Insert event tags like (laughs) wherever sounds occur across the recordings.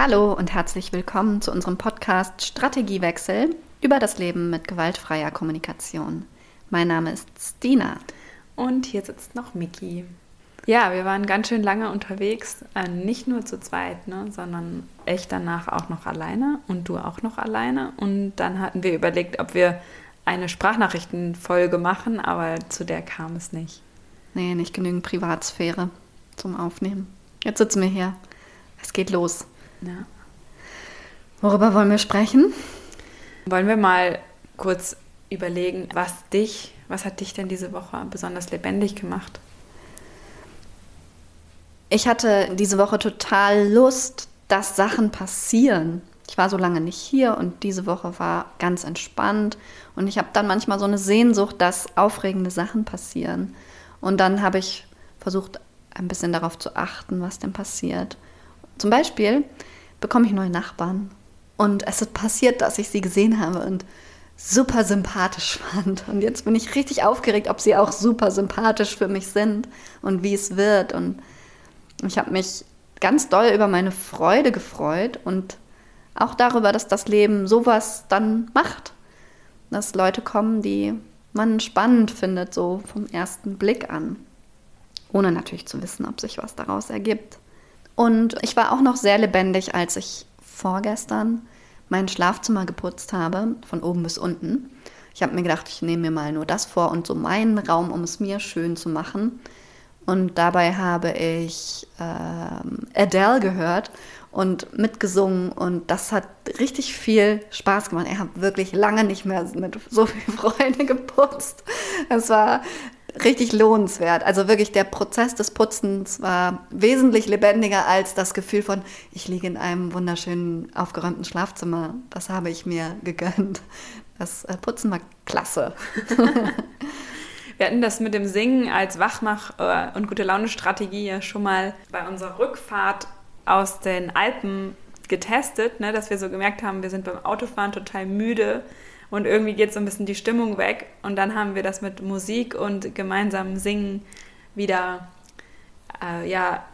Hallo und herzlich willkommen zu unserem Podcast Strategiewechsel über das Leben mit gewaltfreier Kommunikation. Mein Name ist Stina. Und hier sitzt noch Miki. Ja, wir waren ganz schön lange unterwegs, äh, nicht nur zu zweit, ne, sondern echt danach auch noch alleine und du auch noch alleine. Und dann hatten wir überlegt, ob wir eine Sprachnachrichtenfolge machen, aber zu der kam es nicht. Nee, nicht genügend Privatsphäre zum Aufnehmen. Jetzt sitzen wir hier. Es geht los. Ja. Worüber wollen wir sprechen? Wollen wir mal kurz überlegen, was dich, was hat dich denn diese Woche besonders lebendig gemacht? Ich hatte diese Woche total Lust, dass Sachen passieren. Ich war so lange nicht hier und diese Woche war ganz entspannt und ich habe dann manchmal so eine Sehnsucht, dass aufregende Sachen passieren. Und dann habe ich versucht, ein bisschen darauf zu achten, was denn passiert. Zum Beispiel bekomme ich neue Nachbarn und es ist passiert, dass ich sie gesehen habe und super sympathisch (laughs) fand. Und jetzt bin ich richtig aufgeregt, ob sie auch super sympathisch für mich sind und wie es wird. Und ich habe mich ganz doll über meine Freude gefreut und auch darüber, dass das Leben sowas dann macht. Dass Leute kommen, die man spannend findet, so vom ersten Blick an. Ohne natürlich zu wissen, ob sich was daraus ergibt. Und ich war auch noch sehr lebendig, als ich vorgestern mein Schlafzimmer geputzt habe, von oben bis unten. Ich habe mir gedacht, ich nehme mir mal nur das vor und so meinen Raum, um es mir schön zu machen. Und dabei habe ich ähm, Adele gehört und mitgesungen und das hat richtig viel Spaß gemacht. Er hat wirklich lange nicht mehr mit so viel Freude (laughs) geputzt. Es war richtig lohnenswert. Also wirklich der Prozess des Putzens war wesentlich lebendiger als das Gefühl von, ich liege in einem wunderschönen aufgeräumten Schlafzimmer. Das habe ich mir gegönnt. Das äh, Putzen war klasse. (laughs) Wir hatten das mit dem Singen als Wachmach- äh, und gute Laune-Strategie ja schon mal bei unserer Rückfahrt aus den Alpen getestet, ne, dass wir so gemerkt haben, wir sind beim Autofahren total müde und irgendwie geht so ein bisschen die Stimmung weg. Und dann haben wir das mit Musik und gemeinsamem Singen wieder äh, ja,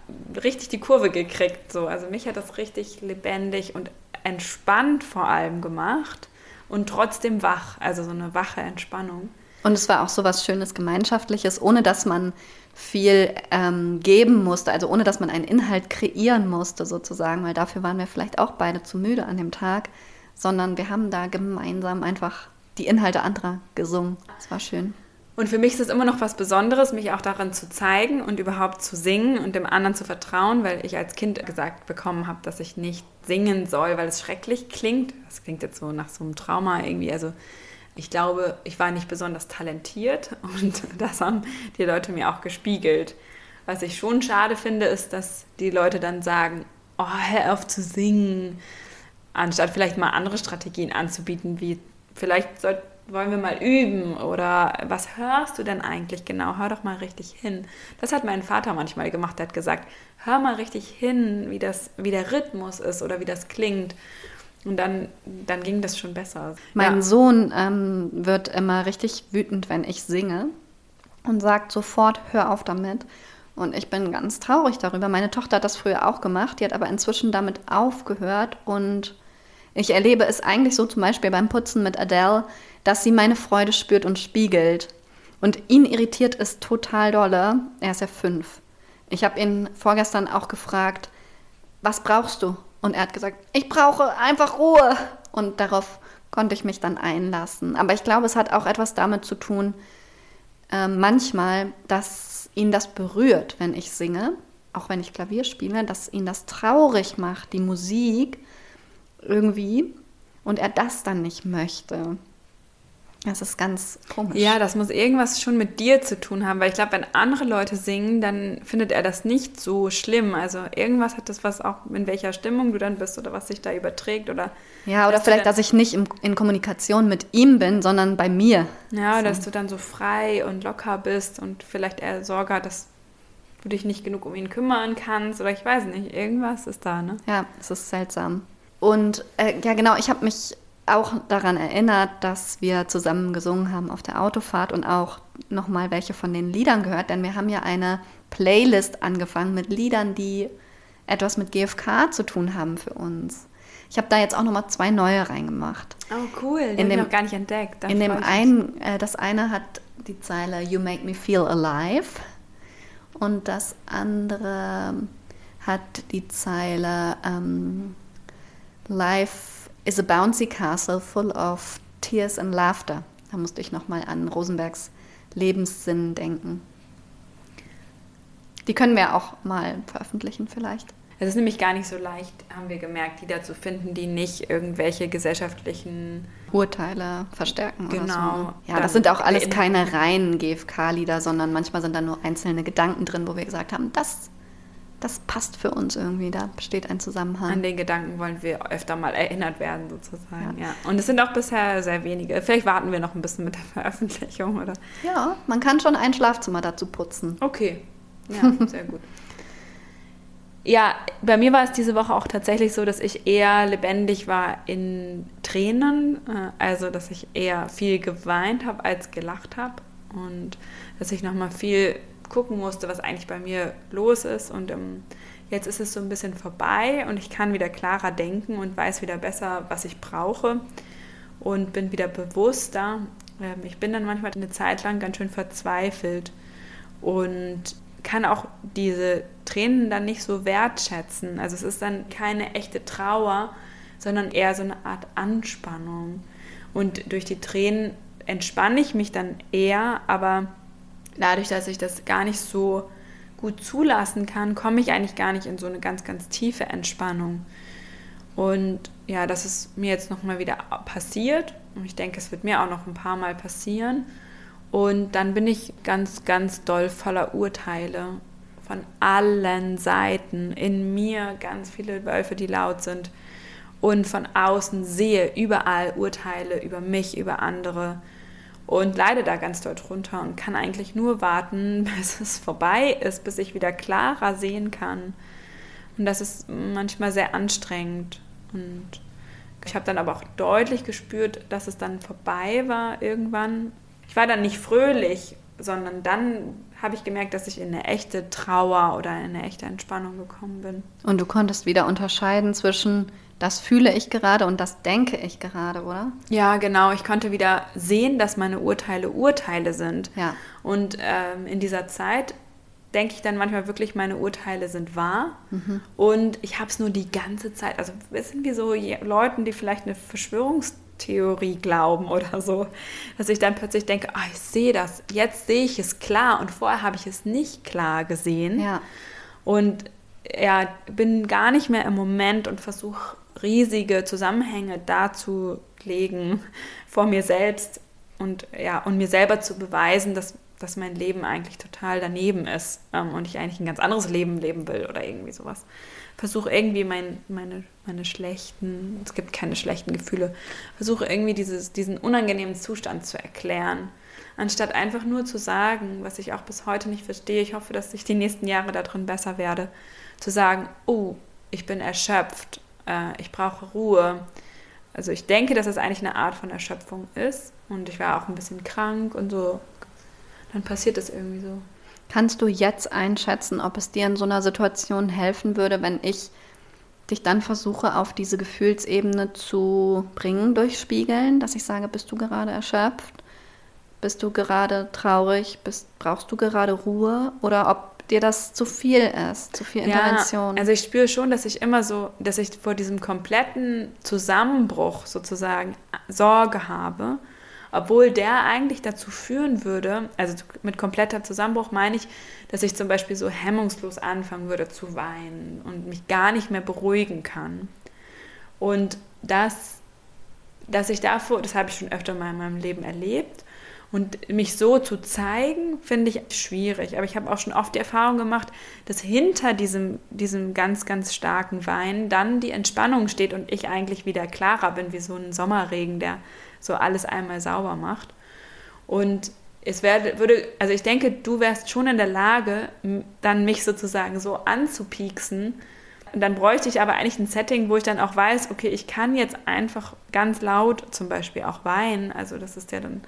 richtig die Kurve gekriegt. So. Also mich hat das richtig lebendig und entspannt vor allem gemacht und trotzdem wach, also so eine wache Entspannung. Und es war auch so was Schönes Gemeinschaftliches, ohne dass man viel ähm, geben musste, also ohne dass man einen Inhalt kreieren musste sozusagen, weil dafür waren wir vielleicht auch beide zu müde an dem Tag, sondern wir haben da gemeinsam einfach die Inhalte anderer gesungen. Es war schön. Und für mich ist es immer noch was Besonderes, mich auch darin zu zeigen und überhaupt zu singen und dem anderen zu vertrauen, weil ich als Kind gesagt bekommen habe, dass ich nicht singen soll, weil es schrecklich klingt. Das klingt jetzt so nach so einem Trauma irgendwie. Also ich glaube, ich war nicht besonders talentiert (laughs) und das haben die Leute mir auch gespiegelt. Was ich schon schade finde, ist, dass die Leute dann sagen, oh, hör auf zu singen, anstatt vielleicht mal andere Strategien anzubieten, wie vielleicht soll, wollen wir mal üben oder was hörst du denn eigentlich genau? Hör doch mal richtig hin. Das hat mein Vater manchmal gemacht, der hat gesagt, hör mal richtig hin, wie, das, wie der Rhythmus ist oder wie das klingt. Und dann, dann ging das schon besser. Mein ja. Sohn ähm, wird immer richtig wütend, wenn ich singe und sagt sofort, hör auf damit. Und ich bin ganz traurig darüber. Meine Tochter hat das früher auch gemacht, die hat aber inzwischen damit aufgehört. Und ich erlebe es eigentlich so zum Beispiel beim Putzen mit Adele, dass sie meine Freude spürt und spiegelt. Und ihn irritiert es total dolle. Er ist ja fünf. Ich habe ihn vorgestern auch gefragt, was brauchst du? Und er hat gesagt, ich brauche einfach Ruhe. Und darauf konnte ich mich dann einlassen. Aber ich glaube, es hat auch etwas damit zu tun, äh, manchmal, dass ihn das berührt, wenn ich singe, auch wenn ich Klavier spiele, dass ihn das traurig macht, die Musik irgendwie, und er das dann nicht möchte. Das ist ganz komisch. Ja, das muss irgendwas schon mit dir zu tun haben, weil ich glaube, wenn andere Leute singen, dann findet er das nicht so schlimm. Also irgendwas hat das was auch, in welcher Stimmung du dann bist oder was sich da überträgt oder. Ja, oder vielleicht, dass ich nicht in, in, Kommunikation mit ihm bin, sondern bei mir. Ja, so. dass du dann so frei und locker bist und vielleicht er Sorge hat, dass du dich nicht genug um ihn kümmern kannst oder ich weiß nicht, irgendwas ist da, ne? Ja, es ist seltsam. Und äh, ja, genau, ich habe mich auch daran erinnert, dass wir zusammen gesungen haben auf der Autofahrt und auch nochmal welche von den Liedern gehört, denn wir haben ja eine Playlist angefangen mit Liedern, die etwas mit GFK zu tun haben für uns. Ich habe da jetzt auch nochmal zwei neue reingemacht. Oh, cool. Die in dem, noch gar nicht entdeckt. Da in dem einen, äh, das eine hat die Zeile You make me feel alive und das andere hat die Zeile um, Life is a bouncy castle full of tears and laughter. Da musste ich nochmal an Rosenbergs Lebenssinn denken. Die können wir auch mal veröffentlichen vielleicht. Es ist nämlich gar nicht so leicht, haben wir gemerkt, die dazu finden, die nicht irgendwelche gesellschaftlichen Urteile verstärken. Genau. So. Ne? Ja, das sind auch alles keine reinen GFK-Lieder, sondern manchmal sind da nur einzelne Gedanken drin, wo wir gesagt haben, das, das passt für uns irgendwie, da besteht ein Zusammenhang. An den Gedanken wollen wir öfter mal erinnert werden, sozusagen. Ja. ja. Und es sind auch bisher sehr wenige. Vielleicht warten wir noch ein bisschen mit der Veröffentlichung, oder? Ja, man kann schon ein Schlafzimmer dazu putzen. Okay, ja, sehr gut. Ja, bei mir war es diese Woche auch tatsächlich so, dass ich eher lebendig war in Tränen, äh, also dass ich eher viel geweint habe als gelacht habe und dass ich nochmal viel gucken musste, was eigentlich bei mir los ist und ähm, jetzt ist es so ein bisschen vorbei und ich kann wieder klarer denken und weiß wieder besser, was ich brauche und bin wieder bewusster. Ähm, ich bin dann manchmal eine Zeit lang ganz schön verzweifelt und kann auch diese Tränen dann nicht so wertschätzen. Also es ist dann keine echte Trauer, sondern eher so eine Art Anspannung. Und durch die Tränen entspanne ich mich dann eher, aber dadurch, dass ich das gar nicht so gut zulassen kann, komme ich eigentlich gar nicht in so eine ganz, ganz tiefe Entspannung. Und ja, das ist mir jetzt nochmal wieder passiert. Und ich denke, es wird mir auch noch ein paar Mal passieren. Und dann bin ich ganz, ganz doll voller Urteile von allen Seiten. In mir ganz viele Wölfe, die laut sind. Und von außen sehe überall Urteile über mich, über andere. Und leide da ganz doll drunter und kann eigentlich nur warten, (laughs) bis es vorbei ist, bis ich wieder klarer sehen kann. Und das ist manchmal sehr anstrengend. Und ich habe dann aber auch deutlich gespürt, dass es dann vorbei war irgendwann ich war dann nicht fröhlich, sondern dann habe ich gemerkt, dass ich in eine echte Trauer oder in eine echte Entspannung gekommen bin. Und du konntest wieder unterscheiden zwischen das fühle ich gerade und das denke ich gerade, oder? Ja, genau. Ich konnte wieder sehen, dass meine Urteile Urteile sind. Ja. Und ähm, in dieser Zeit denke ich dann manchmal wirklich, meine Urteile sind wahr. Mhm. Und ich habe es nur die ganze Zeit. Also wissen wir so Leuten, die vielleicht eine Verschwörungs Theorie glauben oder so, dass ich dann plötzlich denke, oh, ich sehe das, jetzt sehe ich es klar und vorher habe ich es nicht klar gesehen. Ja. Und ja, bin gar nicht mehr im Moment und versuche riesige Zusammenhänge darzulegen vor mir selbst und ja, und mir selber zu beweisen, dass, dass mein Leben eigentlich total daneben ist ähm, und ich eigentlich ein ganz anderes Leben leben will oder irgendwie sowas. Versuche irgendwie mein, meine, meine schlechten, es gibt keine schlechten Gefühle, versuche irgendwie dieses, diesen unangenehmen Zustand zu erklären, anstatt einfach nur zu sagen, was ich auch bis heute nicht verstehe, ich hoffe, dass ich die nächsten Jahre darin besser werde, zu sagen, oh, ich bin erschöpft, äh, ich brauche Ruhe. Also ich denke, dass es eigentlich eine Art von Erschöpfung ist und ich war auch ein bisschen krank und so. Dann passiert das irgendwie so. Kannst du jetzt einschätzen, ob es dir in so einer Situation helfen würde, wenn ich dich dann versuche, auf diese Gefühlsebene zu bringen durch Spiegeln, dass ich sage, bist du gerade erschöpft? Bist du gerade traurig? Bist, brauchst du gerade Ruhe? Oder ob dir das zu viel ist, zu viel Intervention? Ja, also ich spüre schon, dass ich immer so, dass ich vor diesem kompletten Zusammenbruch sozusagen Sorge habe obwohl der eigentlich dazu führen würde, also mit kompletter Zusammenbruch meine ich, dass ich zum Beispiel so hemmungslos anfangen würde zu weinen und mich gar nicht mehr beruhigen kann. Und das, dass ich davor, das habe ich schon öfter mal in meinem Leben erlebt, und mich so zu zeigen, finde ich schwierig. Aber ich habe auch schon oft die Erfahrung gemacht, dass hinter diesem, diesem ganz, ganz starken Wein dann die Entspannung steht und ich eigentlich wieder klarer bin, wie so ein Sommerregen, der so alles einmal sauber macht. Und es wär, würde, also ich denke, du wärst schon in der Lage, dann mich sozusagen so anzupieksen. Und dann bräuchte ich aber eigentlich ein Setting, wo ich dann auch weiß, okay, ich kann jetzt einfach ganz laut zum Beispiel auch weinen. Also das ist ja dann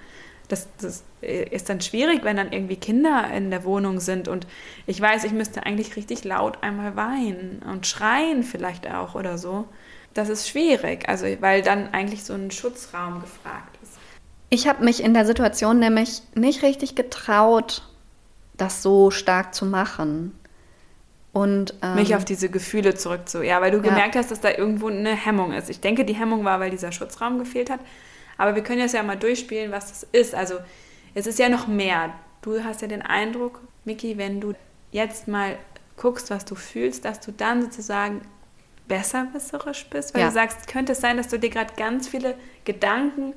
Das, das ist dann schwierig, wenn dann irgendwie Kinder in der Wohnung sind und ich weiß, ich müsste eigentlich richtig laut einmal weinen und schreien vielleicht auch oder so. Das ist schwierig, also weil dann eigentlich so ein Schutzraum gefragt ist. Ich habe mich in der Situation nämlich nicht richtig getraut, das so stark zu machen. Und, ähm, Mich auf diese Gefühle zurückzu. Ja, weil du ja. gemerkt hast, dass da irgendwo eine Hemmung ist. Ich denke, die Hemmung war, weil dieser Schutzraum gefehlt hat. Aber wir können jetzt ja mal durchspielen, was das ist. Also, es ist ja noch mehr. Du hast ja den Eindruck, Miki, wenn du jetzt mal guckst, was du fühlst, dass du dann sozusagen besserwisserisch bist, weil ja. du sagst, könnte es sein, dass du dir gerade ganz viele Gedanken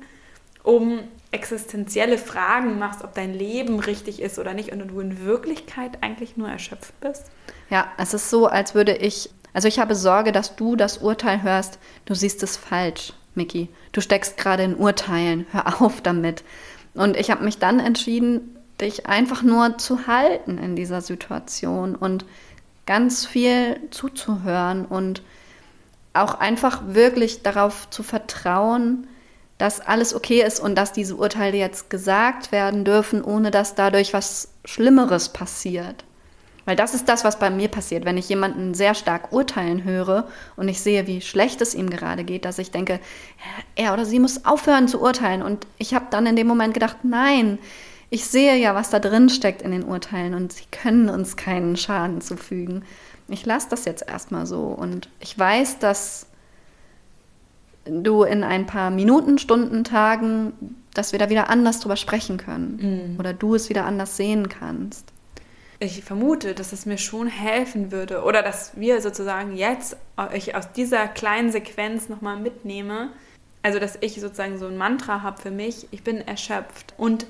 um existenzielle Fragen machst, ob dein Leben richtig ist oder nicht und du in Wirklichkeit eigentlich nur erschöpft bist? Ja, es ist so, als würde ich, also ich habe Sorge, dass du das Urteil hörst, du siehst es falsch, Miki. Du steckst gerade in Urteilen, hör auf damit. Und ich habe mich dann entschieden, dich einfach nur zu halten in dieser Situation und ganz viel zuzuhören und auch einfach wirklich darauf zu vertrauen, dass alles okay ist und dass diese Urteile jetzt gesagt werden dürfen, ohne dass dadurch was Schlimmeres passiert. Weil das ist das, was bei mir passiert, wenn ich jemanden sehr stark urteilen höre und ich sehe, wie schlecht es ihm gerade geht, dass ich denke, er oder sie muss aufhören zu urteilen. Und ich habe dann in dem Moment gedacht, nein, ich sehe ja, was da drin steckt in den Urteilen und sie können uns keinen Schaden zufügen. Ich lasse das jetzt erstmal so und ich weiß, dass du in ein paar Minuten, Stunden, Tagen, dass wir da wieder anders drüber sprechen können mhm. oder du es wieder anders sehen kannst. Ich vermute, dass es mir schon helfen würde oder dass wir sozusagen jetzt ich aus dieser kleinen Sequenz nochmal mitnehme. Also, dass ich sozusagen so ein Mantra habe für mich, ich bin erschöpft und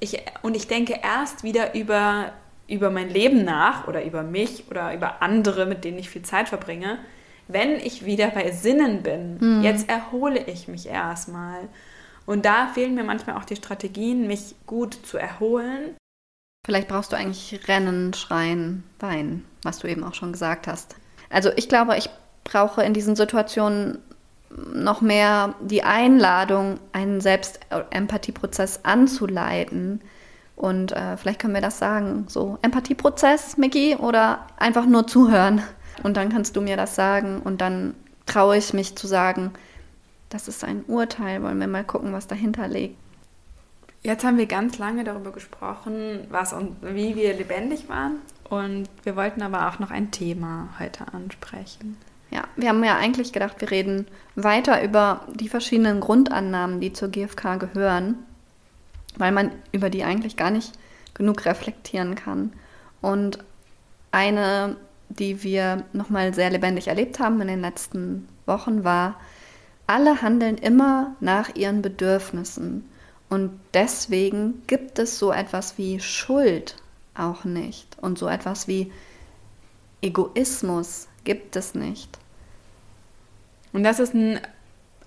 ich, und ich denke erst wieder über, über mein Leben nach oder über mich oder über andere, mit denen ich viel Zeit verbringe, wenn ich wieder bei Sinnen bin, mhm. jetzt erhole ich mich erstmal. Und da fehlen mir manchmal auch die Strategien, mich gut zu erholen. Vielleicht brauchst du eigentlich Rennen, Schreien, Weinen, was du eben auch schon gesagt hast. Also ich glaube, ich brauche in diesen Situationen noch mehr die Einladung, einen Selbstempathieprozess anzuleiten. Und äh, vielleicht können wir das sagen, so Empathieprozess, Mickey, oder einfach nur zuhören. Und dann kannst du mir das sagen und dann traue ich mich zu sagen, das ist ein Urteil, wollen wir mal gucken, was dahinter liegt. Jetzt haben wir ganz lange darüber gesprochen, was und wie wir lebendig waren. Und wir wollten aber auch noch ein Thema heute ansprechen. Ja, wir haben ja eigentlich gedacht, wir reden weiter über die verschiedenen Grundannahmen, die zur GfK gehören, weil man über die eigentlich gar nicht genug reflektieren kann. Und eine die wir nochmal sehr lebendig erlebt haben in den letzten Wochen, war, alle handeln immer nach ihren Bedürfnissen. Und deswegen gibt es so etwas wie Schuld auch nicht. Und so etwas wie Egoismus gibt es nicht. Und das ist ein,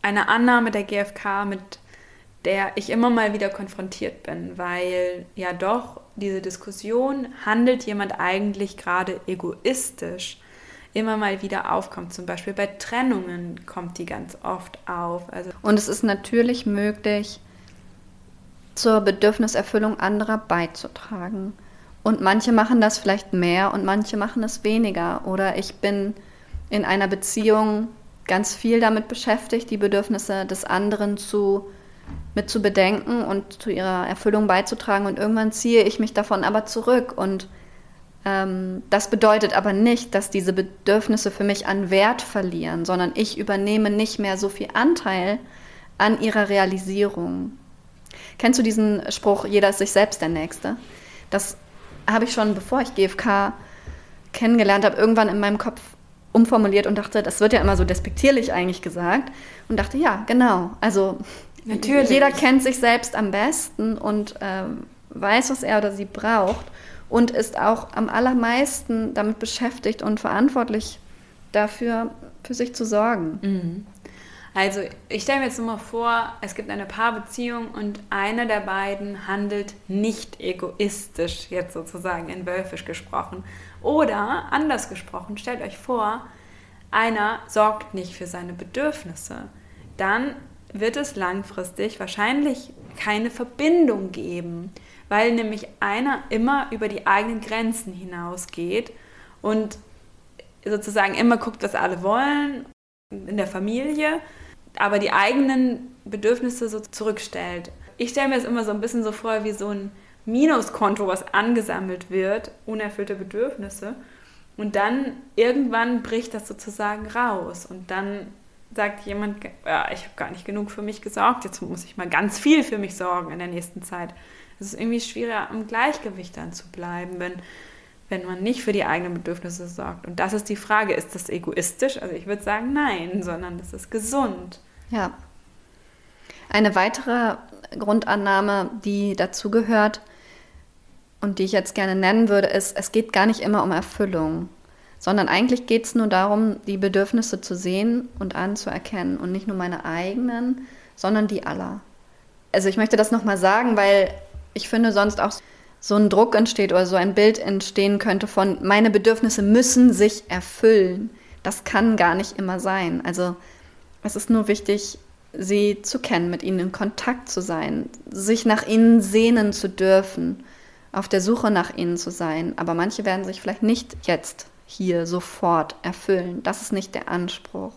eine Annahme der GfK, mit der ich immer mal wieder konfrontiert bin, weil ja doch diese Diskussion, handelt jemand eigentlich gerade egoistisch, immer mal wieder aufkommt. Zum Beispiel bei Trennungen kommt die ganz oft auf. Also Und es ist natürlich möglich, zur Bedürfniserfüllung anderer beizutragen. Und manche machen das vielleicht mehr und manche machen es weniger. Oder ich bin in einer Beziehung ganz viel damit beschäftigt, die Bedürfnisse des anderen zu mit zu bedenken und zu ihrer Erfüllung beizutragen. Und irgendwann ziehe ich mich davon aber zurück. Und ähm, das bedeutet aber nicht, dass diese Bedürfnisse für mich an Wert verlieren, sondern ich übernehme nicht mehr so viel Anteil an ihrer Realisierung. Kennst du diesen Spruch, jeder ist sich selbst der Nächste? Das habe ich schon, bevor ich GFK kennengelernt habe, irgendwann in meinem Kopf umformuliert und dachte, das wird ja immer so despektierlich eigentlich gesagt. Und dachte, ja, genau. Also Natürlich. Jeder kennt sich selbst am besten und ähm, weiß, was er oder sie braucht und ist auch am allermeisten damit beschäftigt und verantwortlich dafür, für sich zu sorgen. Mhm. Also ich stelle mir jetzt nur mal vor, es gibt eine Paarbeziehung und einer der beiden handelt nicht egoistisch, jetzt sozusagen in Wölfisch gesprochen. Oder anders gesprochen, stellt euch vor, einer sorgt nicht für seine Bedürfnisse. Dann wird es langfristig wahrscheinlich keine Verbindung geben, weil nämlich einer immer über die eigenen Grenzen hinausgeht und sozusagen immer guckt, was alle wollen in der Familie, aber die eigenen Bedürfnisse so zurückstellt. Ich stelle mir das immer so ein bisschen so vor wie so ein Minuskonto, was angesammelt wird, unerfüllte Bedürfnisse. Und dann irgendwann bricht das sozusagen raus. Und dann sagt jemand, ja, ich habe gar nicht genug für mich gesorgt, jetzt muss ich mal ganz viel für mich sorgen in der nächsten Zeit. Es ist irgendwie schwieriger, am Gleichgewicht dann zu bleiben, wenn, wenn man nicht für die eigenen Bedürfnisse sorgt. Und das ist die Frage, ist das egoistisch? Also ich würde sagen, nein, sondern das ist gesund. Ja. Eine weitere Grundannahme, die dazugehört und die ich jetzt gerne nennen würde, ist, es geht gar nicht immer um Erfüllung sondern eigentlich geht es nur darum, die Bedürfnisse zu sehen und anzuerkennen und nicht nur meine eigenen, sondern die aller. Also ich möchte das nochmal sagen, weil ich finde sonst auch so ein Druck entsteht oder so ein Bild entstehen könnte von, meine Bedürfnisse müssen sich erfüllen. Das kann gar nicht immer sein. Also es ist nur wichtig, sie zu kennen, mit ihnen in Kontakt zu sein, sich nach ihnen sehnen zu dürfen, auf der Suche nach ihnen zu sein. Aber manche werden sich vielleicht nicht jetzt hier sofort erfüllen. Das ist nicht der Anspruch.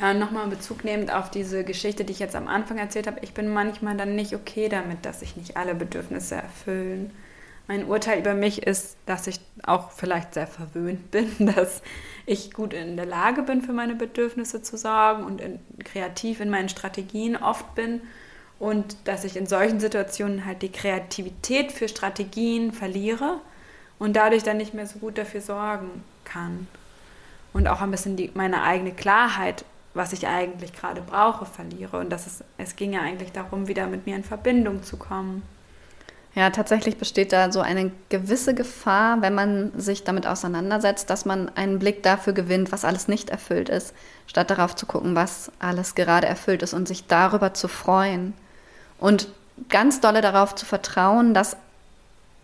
Ja, nochmal Bezug nehmend auf diese Geschichte, die ich jetzt am Anfang erzählt habe. Ich bin manchmal dann nicht okay damit, dass sich nicht alle Bedürfnisse erfüllen. Mein Urteil über mich ist, dass ich auch vielleicht sehr verwöhnt bin, (laughs) dass ich gut in der Lage bin, für meine Bedürfnisse zu sorgen und in, kreativ in meinen Strategien oft bin und dass ich in solchen Situationen halt die Kreativität für Strategien verliere und dadurch dann nicht mehr so gut dafür sorgen kann. Und auch ein bisschen die, meine eigene Klarheit, was ich eigentlich gerade brauche, verliere. Und das ist, es ging ja eigentlich darum, wieder mit mir in Verbindung zu kommen. Ja, tatsächlich besteht da so eine gewisse Gefahr, wenn man sich damit auseinandersetzt, dass man einen Blick dafür gewinnt, was alles nicht erfüllt ist, statt darauf zu gucken, was alles gerade erfüllt ist und sich darüber zu freuen. Und ganz dolle darauf zu vertrauen, dass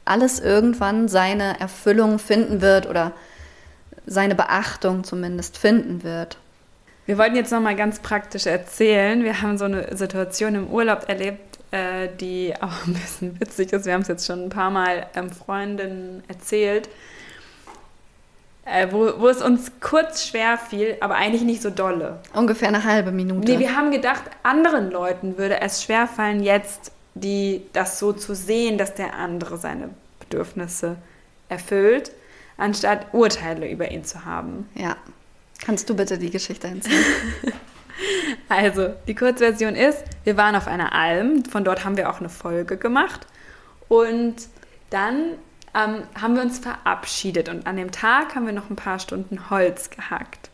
alles irgendwann seine Erfüllung finden wird oder seine Beachtung zumindest finden wird. Wir wollten jetzt nochmal ganz praktisch erzählen. Wir haben so eine Situation im Urlaub erlebt, äh, die (laughs) auch ein bisschen witzig ist. Wir haben es jetzt schon ein paar Mal ähm, Freundinnen erzählt, äh, wo, wo es uns kurz schwer fiel, aber eigentlich nicht so dolle. Ungefähr eine halbe Minute. Nee, wir haben gedacht, anderen Leuten würde es schwerfallen, jetzt die, das so zu sehen, dass der andere seine Bedürfnisse erfüllt anstatt Urteile über ihn zu haben. Ja. Kannst du bitte die Geschichte erzählen? (laughs) also, die Kurzversion ist, wir waren auf einer Alm, von dort haben wir auch eine Folge gemacht und dann ähm, haben wir uns verabschiedet und an dem Tag haben wir noch ein paar Stunden Holz gehackt.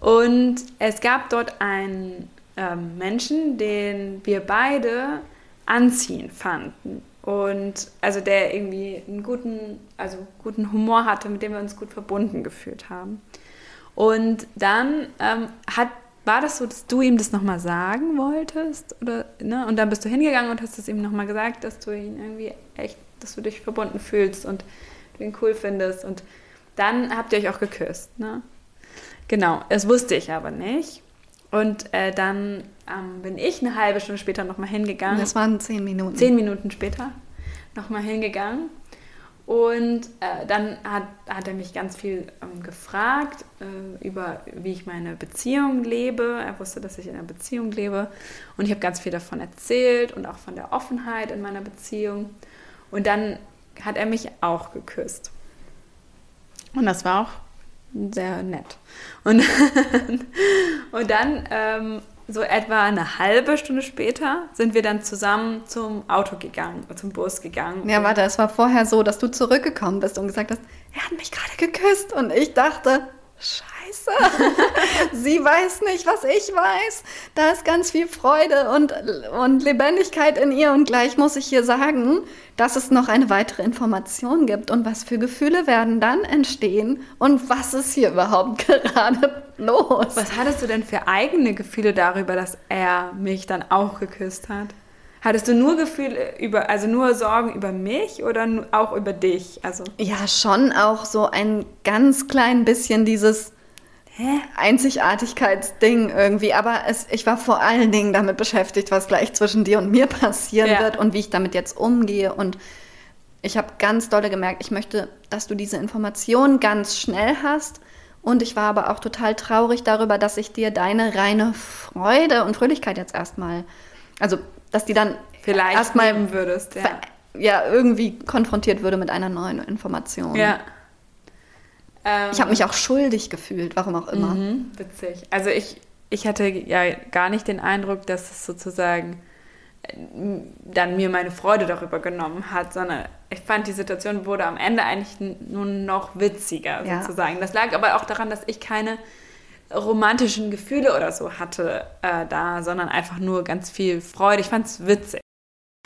Und es gab dort einen ähm, Menschen, den wir beide anziehend fanden. Und also der irgendwie einen guten, also guten Humor hatte, mit dem wir uns gut verbunden gefühlt haben. Und dann ähm, hat, war das so, dass du ihm das nochmal sagen wolltest? Oder, ne? Und dann bist du hingegangen und hast es ihm nochmal gesagt, dass du ihn irgendwie echt, dass du dich verbunden fühlst und du ihn cool findest. Und dann habt ihr euch auch geküsst. Ne? Genau, das wusste ich aber nicht. Und äh, dann ähm, bin ich eine halbe Stunde später nochmal hingegangen. Das waren zehn Minuten. Zehn Minuten später nochmal hingegangen. Und äh, dann hat, hat er mich ganz viel ähm, gefragt äh, über, wie ich meine Beziehung lebe. Er wusste, dass ich in einer Beziehung lebe. Und ich habe ganz viel davon erzählt und auch von der Offenheit in meiner Beziehung. Und dann hat er mich auch geküsst. Und das war auch sehr nett. Und, (laughs) und dann, ähm, so etwa eine halbe Stunde später, sind wir dann zusammen zum Auto gegangen, zum Bus gegangen. Ja, warte, es war vorher so, dass du zurückgekommen bist und gesagt hast, er hat mich gerade geküsst. Und ich dachte, scheiße Scheiße. (laughs) Sie weiß nicht, was ich weiß. Da ist ganz viel Freude und, und Lebendigkeit in ihr. Und gleich muss ich hier sagen, dass es noch eine weitere Information gibt und was für Gefühle werden dann entstehen und was ist hier überhaupt (laughs) gerade los. Was hattest du denn für eigene Gefühle darüber, dass er mich dann auch geküsst hat? Hattest du nur Gefühle über, also nur Sorgen über mich oder auch über dich? Also ja, schon auch so ein ganz klein bisschen dieses Einzigartigkeitsding irgendwie. Aber es, ich war vor allen Dingen damit beschäftigt, was gleich zwischen dir und mir passieren Ja. wird und wie ich damit jetzt umgehe. Und ich habe ganz dolle gemerkt, ich möchte, dass du diese Information ganz schnell hast. Und ich war aber auch total traurig darüber, dass ich dir deine reine Freude und Fröhlichkeit jetzt erstmal, also dass die dann Vielleicht erstmal würdest, ja. ja irgendwie konfrontiert würde mit einer neuen Information. Ja. Ähm, Ich habe mich auch schuldig gefühlt, warum auch immer. Mhm, witzig. Also ich, ich hatte ja gar nicht den Eindruck, dass es sozusagen äh, dann mir meine Freude darüber genommen hat, sondern ich fand, die Situation wurde am Ende eigentlich nur noch witziger Ja. sozusagen. Das lag aber auch daran, dass ich keine romantischen Gefühle oder so hatte äh, da, sondern einfach nur ganz viel Freude. Ich fand es witzig.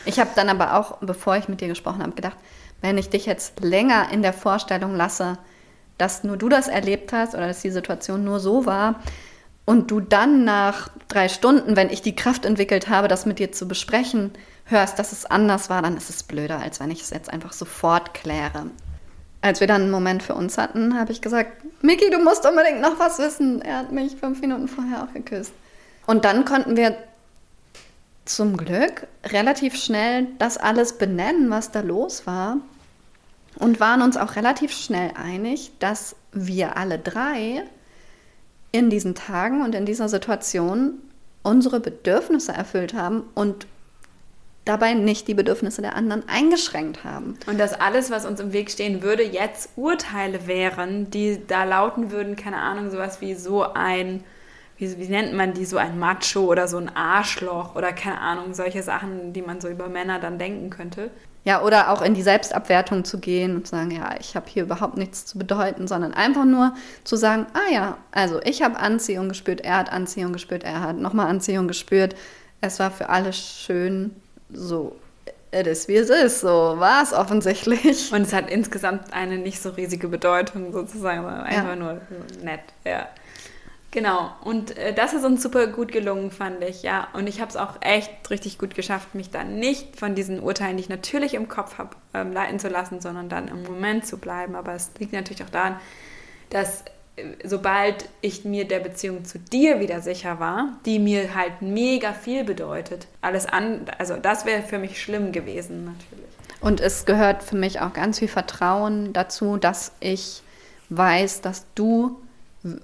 Ich habe dann aber auch, bevor ich mit dir gesprochen habe, gedacht, wenn ich dich jetzt länger in der Vorstellung lasse, dass nur du das erlebt hast oder dass die Situation nur so war und du dann nach drei Stunden, wenn ich die Kraft entwickelt habe, das mit dir zu besprechen, hörst, dass es anders war, dann ist es blöder, als wenn ich es jetzt einfach sofort kläre. Als wir dann einen Moment für uns hatten, habe ich gesagt, Miki, du musst unbedingt noch was wissen. Er hat mich fünf Minuten vorher auch geküsst. Und dann konnten wir zum Glück relativ schnell das alles benennen, was da los war. Und waren uns auch relativ schnell einig, dass wir alle drei in diesen Tagen und in dieser Situation unsere Bedürfnisse erfüllt haben und dabei nicht die Bedürfnisse der anderen eingeschränkt haben. Und dass alles, was uns im Weg stehen würde, jetzt Urteile wären, die da lauten würden, keine Ahnung, sowas wie so ein, wie, wie nennt man die, so ein Macho oder so ein Arschloch oder keine Ahnung, solche Sachen, die man so über Männer dann denken könnte. Ja, oder auch in die Selbstabwertung zu gehen und zu sagen, ja, ich habe hier überhaupt nichts zu bedeuten, sondern einfach nur zu sagen, ah ja, also ich habe Anziehung gespürt, er hat Anziehung gespürt, er hat nochmal Anziehung gespürt. Es war für alle schön, so, es ist wie es ist, so war es offensichtlich. Und es hat insgesamt eine nicht so riesige Bedeutung sozusagen, sondern einfach Ja. nur nett, ja. Genau, und äh, das ist uns super gut gelungen, fand ich, ja. Und ich habe es auch echt richtig gut geschafft, mich dann nicht von diesen Urteilen, die ich natürlich im Kopf habe, ähm, leiten zu lassen, sondern dann im Moment zu bleiben. Aber es liegt natürlich auch daran, dass äh, sobald ich mir der Beziehung zu dir wieder sicher war, die mir halt mega viel bedeutet, alles an, also das wäre für mich schlimm gewesen, natürlich. Und es gehört für mich auch ganz viel Vertrauen dazu, dass ich weiß, dass du,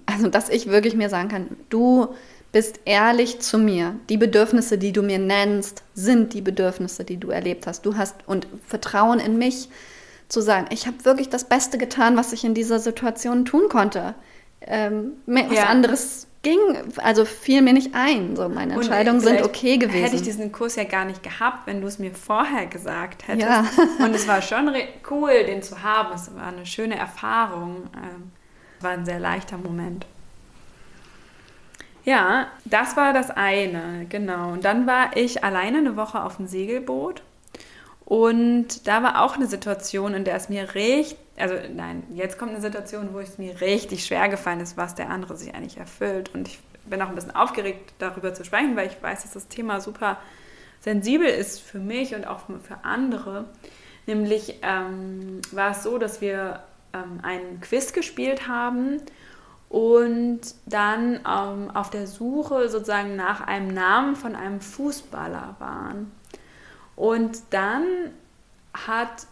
also dass ich wirklich mir sagen kann, du bist ehrlich zu mir. Die Bedürfnisse, die du mir nennst, sind die Bedürfnisse, die du erlebt hast. Du hast und Vertrauen in mich zu sagen, ich habe wirklich das Beste getan, was ich in dieser Situation tun konnte. Ähm, was Ja. anderes ging, also fiel mir nicht ein. So meine Entscheidungen sind okay gewesen. Hätte ich diesen Kurs ja gar nicht gehabt, wenn du es mir vorher gesagt hättest. Ja. Und es war schon cool, den zu haben. Es war eine schöne Erfahrung. Ähm, war ein sehr leichter Moment. Ja, das war das eine, genau. Und dann war ich alleine eine Woche auf dem Segelboot. Und da war auch eine Situation, in der es mir richtig, also nein, jetzt kommt eine Situation, wo es mir richtig schwer gefallen ist, was der andere sich eigentlich erfüllt. Und ich bin auch ein bisschen aufgeregt, darüber zu sprechen, weil ich weiß, dass das Thema super sensibel ist für mich und auch für andere. Nämlich ähm, war es so, dass wir ähm, einen Quiz gespielt haben und dann ähm, auf der Suche sozusagen nach einem Namen von einem Fußballer waren. Und dann hat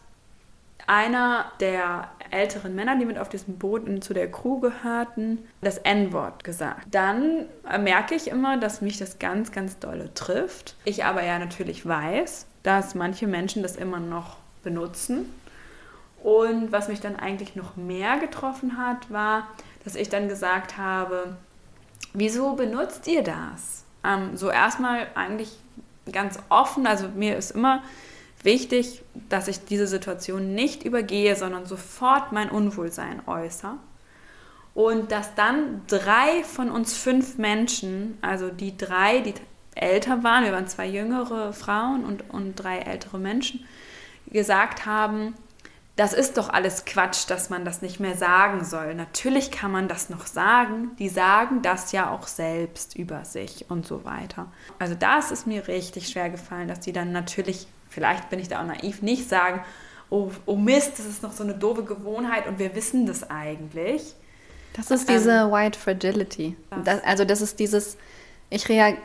einer der älteren Männer, die mit auf diesem Boot zu der Crew gehörten, das N-Wort gesagt. Dann merke ich immer, dass mich das ganz, ganz dolle trifft. Ich aber ja natürlich weiß, dass manche Menschen das immer noch benutzen. Und was mich dann eigentlich noch mehr getroffen hat, war, dass ich dann gesagt habe, wieso benutzt ihr das? Ähm, so erstmal eigentlich ganz offen, also mir ist immer wichtig, dass ich diese Situation nicht übergehe, sondern sofort mein Unwohlsein äußere. Und dass dann drei von uns fünf Menschen, also die drei, die älter waren, wir waren zwei jüngere Frauen und, und drei ältere Menschen, gesagt haben, das ist doch alles Quatsch, dass man das nicht mehr sagen soll. Natürlich kann man das noch sagen. Die sagen das ja auch selbst über sich und so weiter. Also das ist mir richtig schwer gefallen, dass die dann natürlich, vielleicht bin ich da auch naiv, nicht sagen, oh, oh Mist, das ist noch so eine doofe Gewohnheit und wir wissen das eigentlich. Das ist diese ähm, White Fragility. Das, also das ist dieses, ich reag,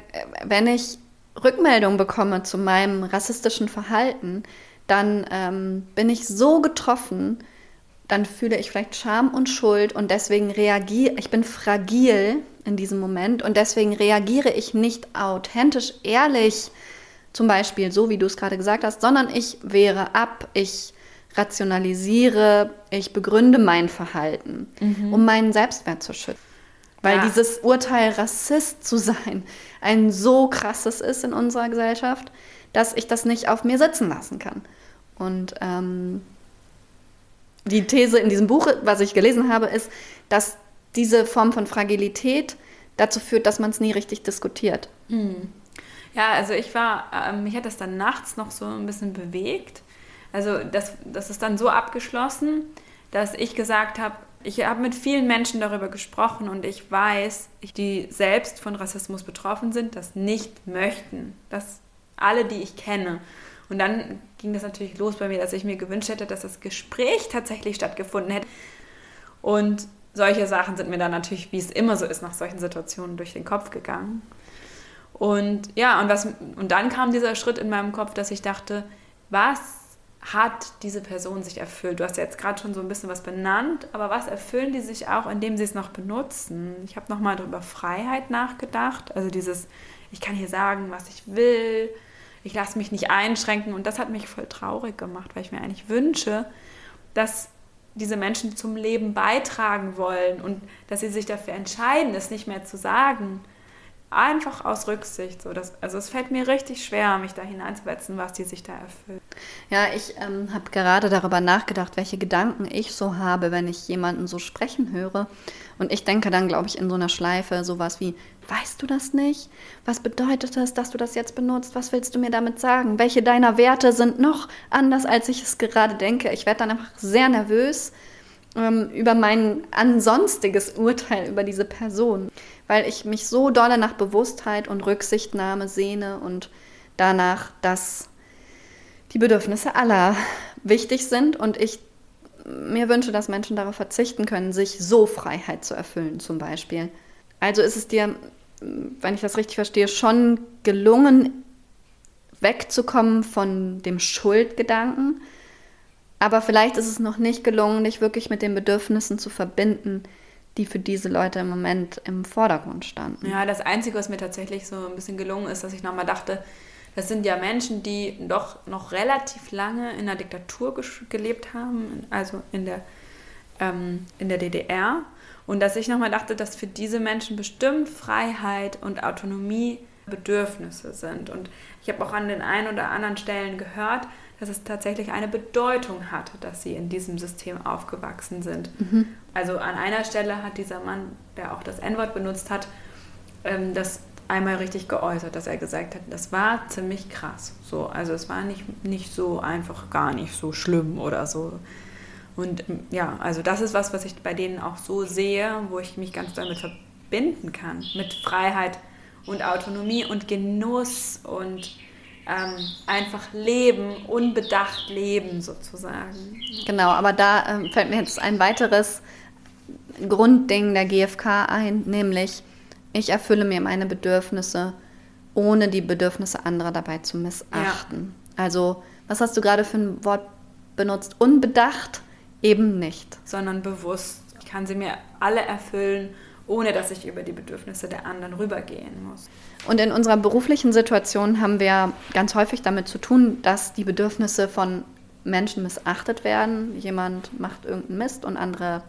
wenn ich Rückmeldung bekomme zu meinem rassistischen Verhalten, dann ähm, bin ich so getroffen, dann fühle ich vielleicht Scham und Schuld und deswegen reagiere ich bin fragil in diesem Moment und deswegen reagiere ich nicht authentisch, ehrlich, zum Beispiel so wie du es gerade gesagt hast, sondern ich wehre ab, ich rationalisiere, ich begründe mein Verhalten, mhm. um meinen Selbstwert zu schützen. Weil ja. dieses Urteil, Rassist zu sein, ein so krasses ist in unserer Gesellschaft, dass ich das nicht auf mir sitzen lassen kann. Und ähm, die These in diesem Buch, was ich gelesen habe, ist, dass diese Form von Fragilität dazu führt, dass man es nie richtig diskutiert. Hm. Ja, also ich war, äh, mich hat das dann nachts noch so ein bisschen bewegt. Also das, das ist dann so abgeschlossen, dass ich gesagt habe, ich habe mit vielen Menschen darüber gesprochen und ich weiß, die selbst von Rassismus betroffen sind, das nicht möchten. Das alle, die ich kenne. Und dann ging das natürlich los bei mir, dass ich mir gewünscht hätte, dass das Gespräch tatsächlich stattgefunden hätte. Und solche Sachen sind mir dann natürlich, wie es immer so ist, nach solchen Situationen durch den Kopf gegangen. Und ja, und, was, und dann kam dieser Schritt in meinem Kopf, dass ich dachte, was hat diese Person sich erfüllt? Du hast ja jetzt gerade schon so ein bisschen was benannt, aber was erfüllen die sich auch, indem sie es noch benutzen? Ich habe nochmal darüber Freiheit nachgedacht, also dieses, ich kann hier sagen, was ich will, ich lasse mich nicht einschränken und das hat mich voll traurig gemacht, weil ich mir eigentlich wünsche, dass diese Menschen zum Leben beitragen wollen und dass sie sich dafür entscheiden, es nicht mehr zu sagen, Einfach aus Rücksicht. So, dass, also es fällt mir richtig schwer, mich da hineinzusetzen, was die sich da erfüllt. Ja, ich ähm, habe gerade darüber nachgedacht, welche Gedanken ich so habe, wenn ich jemanden so sprechen höre. Und ich denke dann, glaube ich, in so einer Schleife sowas wie, weißt du das nicht? Was bedeutet das, dass du das jetzt benutzt? Was willst du mir damit sagen? Welche deiner Werte sind noch anders, als ich es gerade denke? Ich werde dann einfach sehr nervös ähm, über mein ansonstiges Urteil über diese Person weil ich mich so doll nach Bewusstheit und Rücksichtnahme sehne und danach, dass die Bedürfnisse aller wichtig sind und ich mir wünsche, dass Menschen darauf verzichten können, sich so Freiheit zu erfüllen, zum Beispiel. Also ist es dir, wenn ich das richtig verstehe, schon gelungen, wegzukommen von dem Schuldgedanken. Aber vielleicht ist es noch nicht gelungen, dich wirklich mit den Bedürfnissen zu verbinden, die für diese Leute im Moment im Vordergrund standen. Ja, das Einzige, was mir tatsächlich so ein bisschen gelungen ist, dass ich nochmal dachte, das sind ja Menschen, die doch noch relativ lange in der Diktatur gelebt haben, also in der, ähm, in der DDR. Und dass ich nochmal dachte, dass für diese Menschen bestimmt Freiheit und Autonomie Bedürfnisse sind. Und ich habe auch an den einen oder anderen Stellen gehört, dass es tatsächlich eine Bedeutung hatte, dass sie in diesem System aufgewachsen sind. Mhm. Also an einer Stelle hat dieser Mann, der auch das N-Wort benutzt hat, ähm, das einmal richtig geäußert, dass er gesagt hat, das war ziemlich krass. So, also es war nicht, nicht so einfach, gar nicht so schlimm oder so. Und ähm, ja, also das ist was, was ich bei denen auch so sehe, wo ich mich ganz damit verbinden kann. Mit Freiheit und Autonomie und Genuss und ähm, einfach leben, unbedacht leben sozusagen. Genau, aber da ähm, fällt mir jetzt ein weiteres Grundding der GfK ein, nämlich ich erfülle mir meine Bedürfnisse, ohne die Bedürfnisse anderer dabei zu missachten. Ja. Also, was hast du gerade für ein Wort benutzt? Unbedacht? Eben nicht. Sondern bewusst. Ich kann sie mir alle erfüllen, ohne dass ich über die Bedürfnisse der anderen rübergehen muss. Und in unserer beruflichen Situation haben wir ganz häufig damit zu tun, dass die Bedürfnisse von Menschen missachtet werden. Jemand macht irgendeinen Mist und andere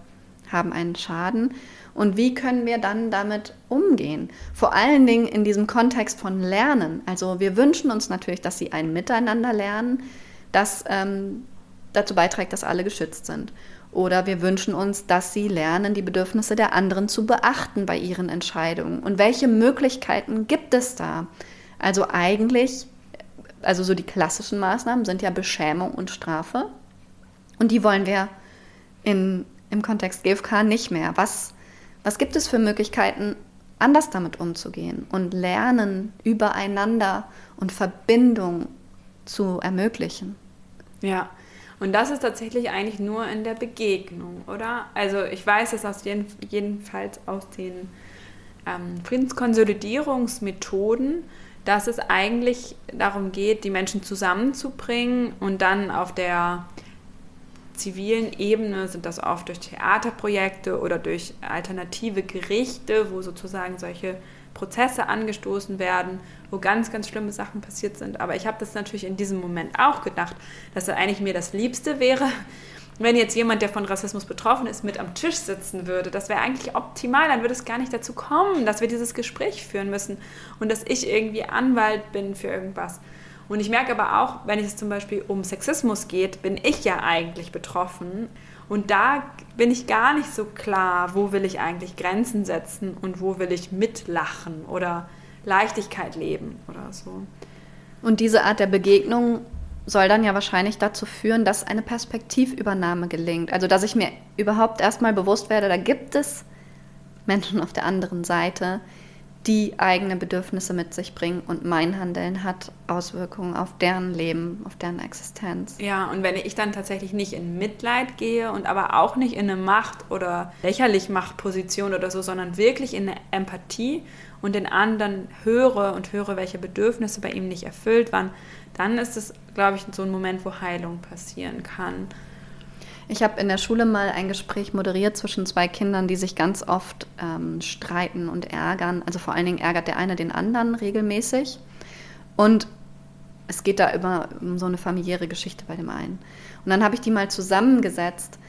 haben einen Schaden. Und wie können wir dann damit umgehen? Vor allen Dingen in diesem Kontext von Lernen. Also wir wünschen uns natürlich, dass sie ein Miteinander lernen, das ähm, dazu beiträgt, dass alle geschützt sind. Oder wir wünschen uns, dass sie lernen, die Bedürfnisse der anderen zu beachten bei ihren Entscheidungen. Und welche Möglichkeiten gibt es da? Also eigentlich, also so die klassischen Maßnahmen sind ja Beschämung und Strafe. Und die wollen wir in, im Kontext GFK nicht mehr. Was, was gibt es für Möglichkeiten, anders damit umzugehen und lernen, übereinander und Verbindung zu ermöglichen? Ja, Und das ist tatsächlich eigentlich nur in der Begegnung, oder? Also ich weiß es aus jeden, jedenfalls aus den ähm, Friedenskonsolidierungsmethoden, dass es eigentlich darum geht, die Menschen zusammenzubringen und dann auf der zivilen Ebene sind das oft durch Theaterprojekte oder durch alternative Gerichte, wo sozusagen solche Prozesse angestoßen werden, wo ganz, ganz schlimme Sachen passiert sind. Aber ich habe das natürlich in diesem Moment auch gedacht, dass es eigentlich mir das Liebste wäre, wenn jetzt jemand, der von Rassismus betroffen ist, mit am Tisch sitzen würde, das wäre eigentlich optimal, dann würde es gar nicht dazu kommen, dass wir dieses Gespräch führen müssen und dass ich irgendwie Anwalt bin für irgendwas. Und ich merke aber auch, wenn es zum Beispiel um Sexismus geht, bin ich ja eigentlich betroffen. Und da bin ich gar nicht so klar, wo will ich eigentlich Grenzen setzen und wo will ich mitlachen oder Leichtigkeit leben oder so. Und diese Art der Begegnung soll dann ja wahrscheinlich dazu führen, dass eine Perspektivübernahme gelingt. Also dass ich mir überhaupt erstmal bewusst werde, da gibt es Menschen auf der anderen Seite, die eigene Bedürfnisse mit sich bringen und mein Handeln hat Auswirkungen auf deren Leben, auf deren Existenz. Ja, und wenn ich dann tatsächlich nicht in Mitleid gehe und aber auch nicht in eine Macht- oder lächerlich Machtposition oder so, sondern wirklich in eine Empathie und den anderen höre und höre, welche Bedürfnisse bei ihm nicht erfüllt waren, dann ist es, glaube ich, so ein Moment, wo Heilung passieren kann. Ich habe in der Schule mal ein Gespräch moderiert zwischen zwei Kindern, die sich ganz oft ähm, streiten und ärgern. Also vor allen Dingen ärgert der eine den anderen regelmäßig. Und es geht da immer um so eine familiäre Geschichte bei dem einen. Und dann habe ich die mal zusammengesetzt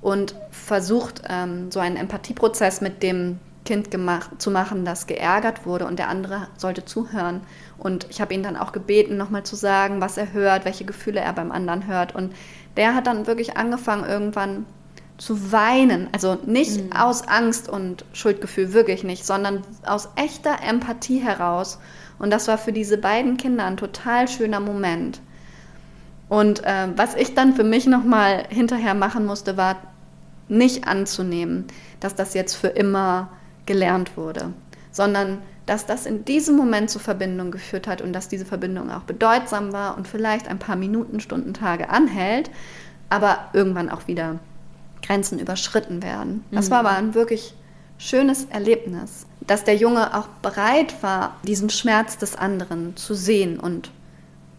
und versucht, ähm, so einen Empathieprozess mit dem Kind gemacht, zu machen, das geärgert wurde und der andere sollte zuhören. Und ich habe ihn dann auch gebeten, nochmal zu sagen, was er hört, welche Gefühle er beim anderen hört. Und der hat dann wirklich angefangen, irgendwann zu weinen. Also nicht mhm. aus Angst und Schuldgefühl, wirklich nicht, sondern aus echter Empathie heraus. Und das war für diese beiden Kinder ein total schöner Moment. Und äh, was ich dann für mich nochmal hinterher machen musste, war nicht anzunehmen, dass das jetzt für immer gelernt wurde, sondern dass das in diesem Moment zur Verbindung geführt hat und dass diese Verbindung auch bedeutsam war und vielleicht ein paar Minuten, Stunden, Tage anhält, aber irgendwann auch wieder Grenzen überschritten werden. Das mhm. war aber ein wirklich schönes Erlebnis, dass der Junge auch bereit war, diesen Schmerz des anderen zu sehen und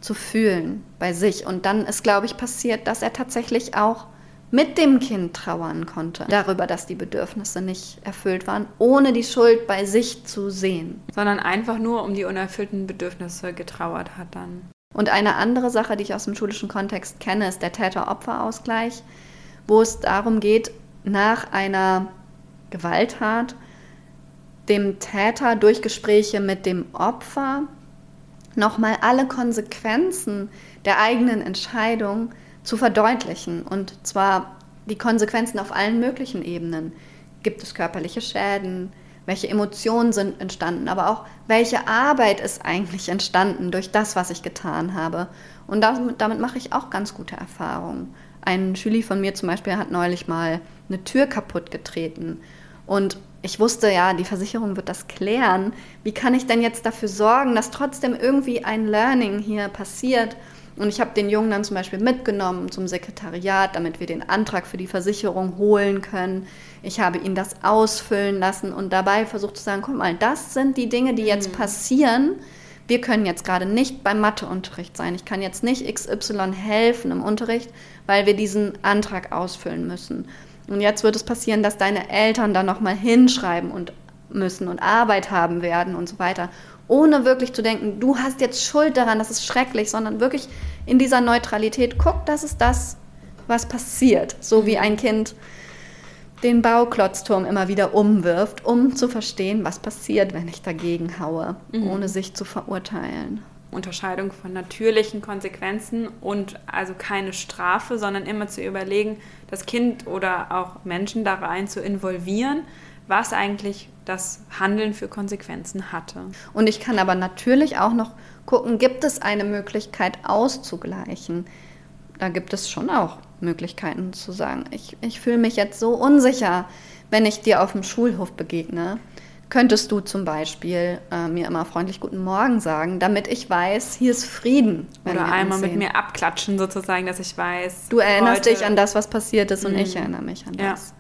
zu fühlen bei sich. Und dann ist, glaube ich, passiert, dass er tatsächlich auch mit dem Kind trauern konnte darüber, dass die Bedürfnisse nicht erfüllt waren, ohne die Schuld bei sich zu sehen. Sondern einfach nur um die unerfüllten Bedürfnisse getrauert hat dann. Und eine andere Sache, die ich aus dem schulischen Kontext kenne, ist der Täter-Opfer-Ausgleich, wo es darum geht, nach einer Gewalttat dem Täter durch Gespräche mit dem Opfer nochmal alle Konsequenzen der eigenen Entscheidung zu verdeutlichen. Und zwar die Konsequenzen auf allen möglichen Ebenen. Gibt es körperliche Schäden? Welche Emotionen sind entstanden? Aber auch, welche Arbeit ist eigentlich entstanden durch das, was ich getan habe? Und damit, damit mache ich auch ganz gute Erfahrungen. Ein Schüler von mir zum Beispiel hat neulich mal eine Tür kaputt getreten. Und ich wusste ja, die Versicherung wird das klären. Wie kann ich denn jetzt dafür sorgen, dass trotzdem irgendwie ein Learning hier passiert? Und ich habe den Jungen dann zum Beispiel mitgenommen zum Sekretariat, damit wir den Antrag für die Versicherung holen können. Ich habe ihn das ausfüllen lassen und dabei versucht zu sagen, guck mal, das sind die Dinge, die jetzt mhm. passieren. Wir können jetzt gerade nicht beim Matheunterricht sein. Ich kann jetzt nicht XY helfen im Unterricht, weil wir diesen Antrag ausfüllen müssen. Und jetzt wird es passieren, dass deine Eltern da nochmal hinschreiben und müssen und Arbeit haben werden und so weiter ohne wirklich zu denken, du hast jetzt Schuld daran, das ist schrecklich, sondern wirklich in dieser Neutralität, guck, das ist das, was passiert. So wie ein Kind den Bauklotzturm immer wieder umwirft, um zu verstehen, was passiert, wenn ich dagegen haue, mhm. ohne sich zu verurteilen. Unterscheidung von natürlichen Konsequenzen und also keine Strafe, sondern immer zu überlegen, das Kind oder auch Menschen da rein zu involvieren, was eigentlich das Handeln für Konsequenzen hatte. Und ich kann aber natürlich auch noch gucken, gibt es eine Möglichkeit auszugleichen? Da gibt es schon auch Möglichkeiten zu sagen, ich, ich fühle mich jetzt so unsicher, wenn ich dir auf dem Schulhof begegne. könntest du zum Beispiel äh, mir immer freundlich Guten Morgen sagen, damit ich weiß, hier ist Frieden. Oder einmal mit mir abklatschen sozusagen, dass ich weiß. Du erinnerst dich an das, was passiert ist und mhm. ich erinnere mich an ja. das.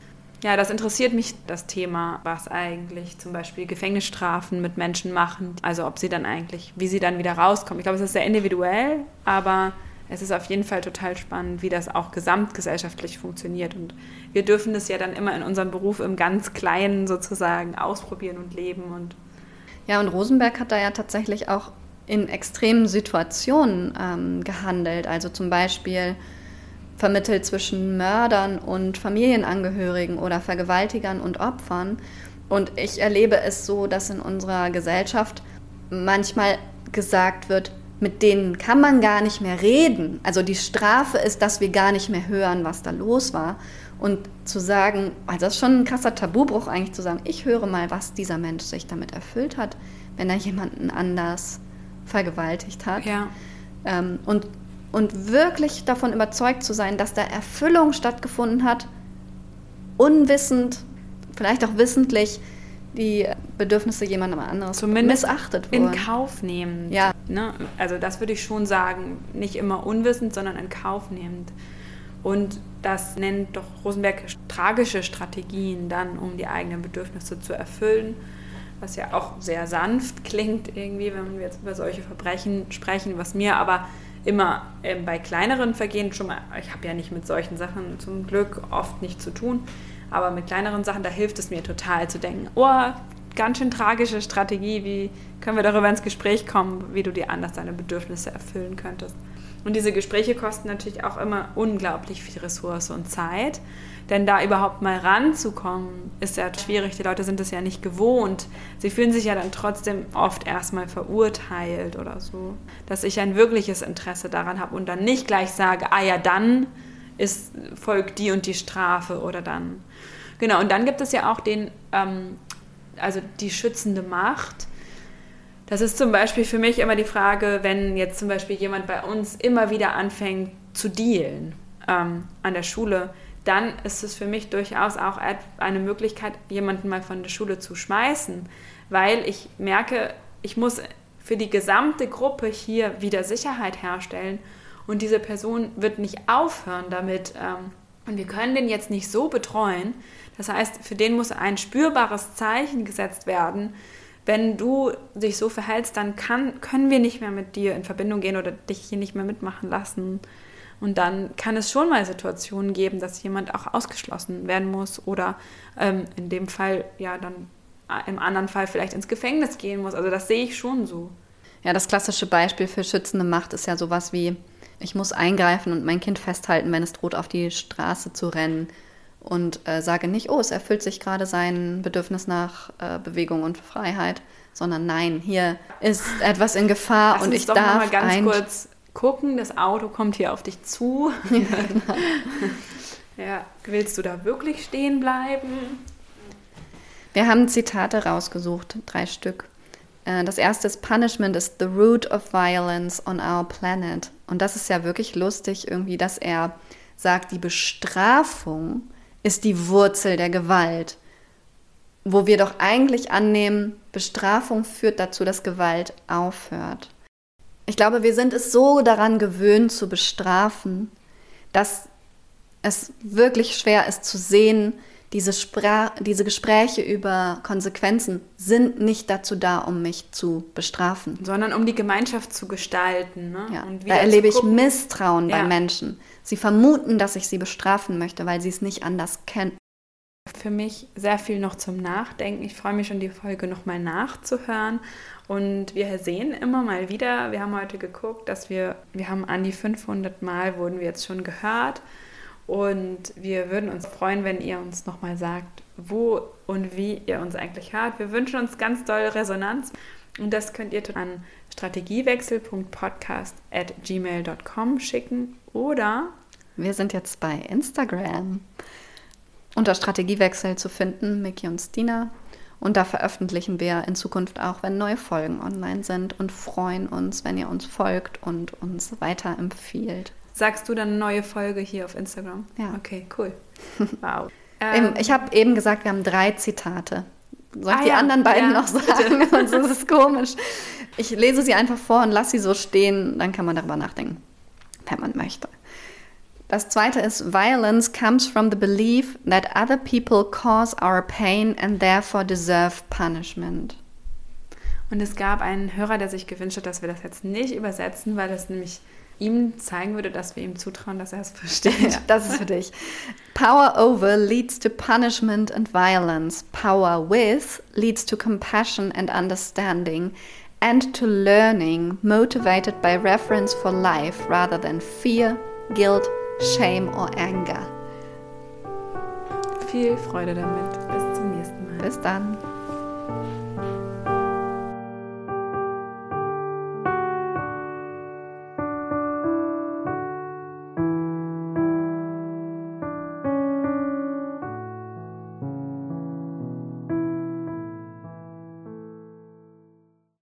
Ja, das interessiert mich, das Thema, was eigentlich zum Beispiel Gefängnisstrafen mit Menschen machen. Also ob sie dann eigentlich, wie sie dann wieder rauskommen. Ich glaube, es ist sehr individuell, aber es ist auf jeden Fall total spannend, wie das auch gesamtgesellschaftlich funktioniert. Und wir dürfen das ja dann immer in unserem Beruf im ganz Kleinen sozusagen ausprobieren und leben. Und ja, und Rosenberg hat da ja tatsächlich auch in extremen Situationen ähm, gehandelt. Also zum Beispiel vermittelt zwischen Mördern und Familienangehörigen oder Vergewaltigern und Opfern. Und ich erlebe es so, dass in unserer Gesellschaft manchmal gesagt wird, mit denen kann man gar nicht mehr reden. Also die Strafe ist, dass wir gar nicht mehr hören, was da los war. Und zu sagen, also das ist schon ein krasser Tabubruch eigentlich zu sagen, ich höre mal, was dieser Mensch sich damit erfüllt hat, wenn er jemanden anders vergewaltigt hat. Ja. Ähm, und, und wirklich davon überzeugt zu sein, dass da Erfüllung stattgefunden hat, unwissend, vielleicht auch wissentlich, die Bedürfnisse jemandem anderes Zumindest missachtet wurden. in Kauf nehmen. Ja. Ne? Also das würde ich schon sagen, nicht immer unwissend, sondern in Kauf nehmend. Und das nennt doch Rosenberg tragische Strategien dann, um die eigenen Bedürfnisse zu erfüllen, was ja auch sehr sanft klingt irgendwie, wenn wir jetzt über solche Verbrechen sprechen, was mir aber immer äh, bei kleineren Vergehen schon mal, ich habe ja nicht mit solchen Sachen zum Glück oft nicht zu tun, aber mit kleineren Sachen, da hilft es mir total zu denken, oh, ganz schön tragische Strategie, wie können wir darüber ins Gespräch kommen, wie du dir anders deine Bedürfnisse erfüllen könntest. Und diese Gespräche kosten natürlich auch immer unglaublich viel Ressource und Zeit. Denn da überhaupt mal ranzukommen, ist ja schwierig. Die Leute sind es ja nicht gewohnt. Sie fühlen sich ja dann trotzdem oft erstmal verurteilt oder so. Dass ich ein wirkliches Interesse daran habe und dann nicht gleich sage, ah ja, dann ist, folgt die und die Strafe oder dann. Genau, und dann gibt es ja auch den, ähm, also die schützende Macht. Das ist zum Beispiel für mich immer die Frage, wenn jetzt zum Beispiel jemand bei uns immer wieder anfängt zu dealen ähm, an der Schule, dann ist es für mich durchaus auch eine Möglichkeit, jemanden mal von der Schule zu schmeißen, weil ich merke, ich muss für die gesamte Gruppe hier wieder Sicherheit herstellen und diese Person wird nicht aufhören damit. Ähm, und wir können den jetzt nicht so betreuen. Das heißt, für den muss ein spürbares Zeichen gesetzt werden. Wenn du dich so verhältst, dann kann, können wir nicht mehr mit dir in Verbindung gehen oder dich hier nicht mehr mitmachen lassen. Und dann kann es schon mal Situationen geben, dass jemand auch ausgeschlossen werden muss oder ähm, in dem Fall ja dann im anderen Fall vielleicht ins Gefängnis gehen muss. Also das sehe ich schon so. Ja, das klassische Beispiel für schützende Macht ist ja sowas wie, ich muss eingreifen und mein Kind festhalten, wenn es droht, auf die Straße zu rennen und äh, sage nicht, oh, es erfüllt sich gerade sein Bedürfnis nach äh, Bewegung und Freiheit, sondern nein, hier ist etwas in Gefahr Lass und ich darf mal ganz kurz gucken, das Auto kommt hier auf dich zu. Ja, (laughs) ja, willst du da wirklich stehen bleiben? Wir haben Zitate rausgesucht, drei Stück. Äh, das erste ist Punishment is the root of violence on our planet. Und das ist ja wirklich lustig irgendwie, dass er sagt, die Bestrafung ist die Wurzel der Gewalt. Wo wir doch eigentlich annehmen, Bestrafung führt dazu, dass Gewalt aufhört. Ich glaube, wir sind es so daran gewöhnt zu bestrafen, dass es wirklich schwer ist zu sehen, diese, Spra diese Gespräche über Konsequenzen sind nicht dazu da, um mich zu bestrafen. Sondern um die Gemeinschaft zu gestalten. Ne? Ja, da erlebe ich Misstrauen ja. bei Menschen. Sie vermuten, dass ich sie bestrafen möchte, weil sie es nicht anders kennen. Für mich sehr viel noch zum Nachdenken. Ich freue mich schon, die Folge nochmal nachzuhören. Und wir sehen immer mal wieder, wir haben heute geguckt, dass wir, wir haben an die 500 Mal wurden wir jetzt schon gehört. Und wir würden uns freuen, wenn ihr uns nochmal sagt, wo und wie ihr uns eigentlich hört. Wir wünschen uns ganz doll Resonanz. Und das könnt ihr an strategiewechsel.podcast.gmail.com schicken oder wir sind jetzt bei Instagram unter Strategiewechsel zu finden, Miki und Stina. Und da veröffentlichen wir in Zukunft auch, wenn neue Folgen online sind und freuen uns, wenn ihr uns folgt und uns weiterempfiehlt. Sagst du dann neue Folge hier auf Instagram? Ja. Okay, cool. (laughs) Wow. Ähm, ich habe eben gesagt, wir haben drei Zitate. Soll ich Ah die ja, anderen beiden ja, noch sagen? (laughs) Sonst ist es komisch. Ich lese sie einfach vor und lasse sie so stehen. Dann kann man darüber nachdenken, wenn man möchte. Das zweite ist, Violence comes from the belief that other people cause our pain and therefore deserve punishment. Und es gab einen Hörer, der sich gewünscht hat, dass wir das jetzt nicht übersetzen, weil es nämlich ihm zeigen würde, dass wir ihm zutrauen, dass er es (laughs) versteht. Ja, das ist für dich. Power over leads to punishment and violence. Power with leads to compassion and understanding and to learning motivated by reverence for life rather than fear, guilt, shame or anger. Viel Freude damit. Bis zum nächsten Mal. Bis dann.